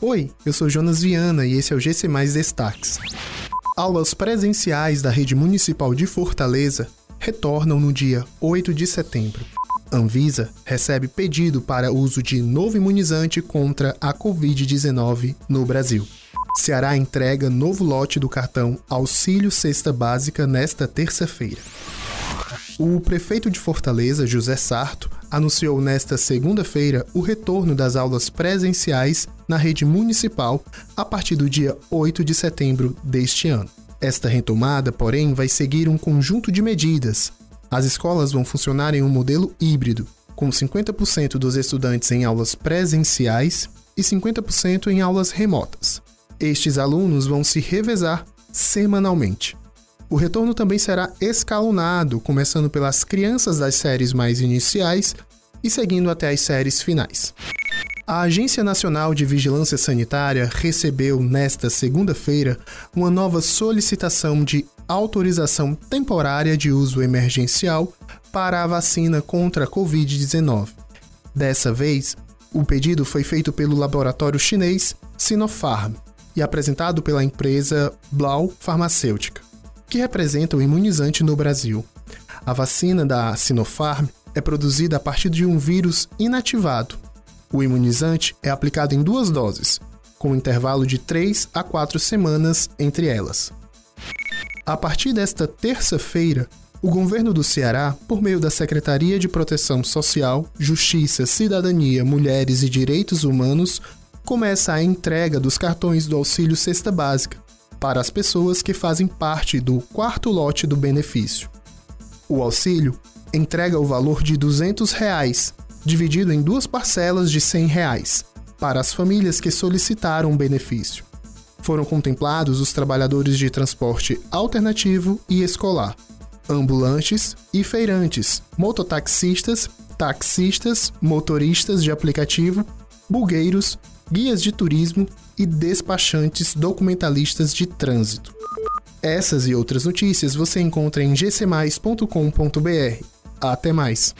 Oi, eu sou Jonas Viana e esse é o GC Mais Destaques. Aulas presenciais da Rede Municipal de Fortaleza retornam no dia 8 de setembro. Anvisa recebe pedido para uso de novo imunizante contra a Covid-19 no Brasil. Ceará entrega novo lote do cartão Auxílio Cesta Básica nesta terça-feira. O prefeito de Fortaleza, José Sarto, anunciou nesta segunda-feira o retorno das aulas presenciais na rede municipal a partir do dia 8 de setembro deste ano. Esta retomada, porém, vai seguir um conjunto de medidas. As escolas vão funcionar em um modelo híbrido, com 50% dos estudantes em aulas presenciais e 50% em aulas remotas. Estes alunos vão se revezar semanalmente. O retorno também será escalonado, começando pelas crianças das séries mais iniciais e seguindo até as séries finais. A Agência Nacional de Vigilância Sanitária recebeu nesta segunda-feira uma nova solicitação de autorização temporária de uso emergencial para a vacina contra a Covid-19. Dessa vez, o pedido foi feito pelo laboratório chinês Sinopharm e apresentado pela empresa Blau Farmacêutica que representa o imunizante no Brasil. A vacina da Sinopharm é produzida a partir de um vírus inativado. O imunizante é aplicado em duas doses, com um intervalo de 3 a 4 semanas entre elas. A partir desta terça-feira, o governo do Ceará, por meio da Secretaria de Proteção Social, Justiça, Cidadania, Mulheres e Direitos Humanos, começa a entrega dos cartões do auxílio cesta básica, para as pessoas que fazem parte do quarto lote do benefício. O auxílio entrega o valor de 200 reais, dividido em duas parcelas de 100 reais, para as famílias que solicitaram o benefício. Foram contemplados os trabalhadores de transporte alternativo e escolar, ambulantes e feirantes, mototaxistas, taxistas, motoristas de aplicativo, bugueiros, guias de turismo e despachantes documentalistas de trânsito. Essas e outras notícias você encontra em gcmais.com.br. Até mais!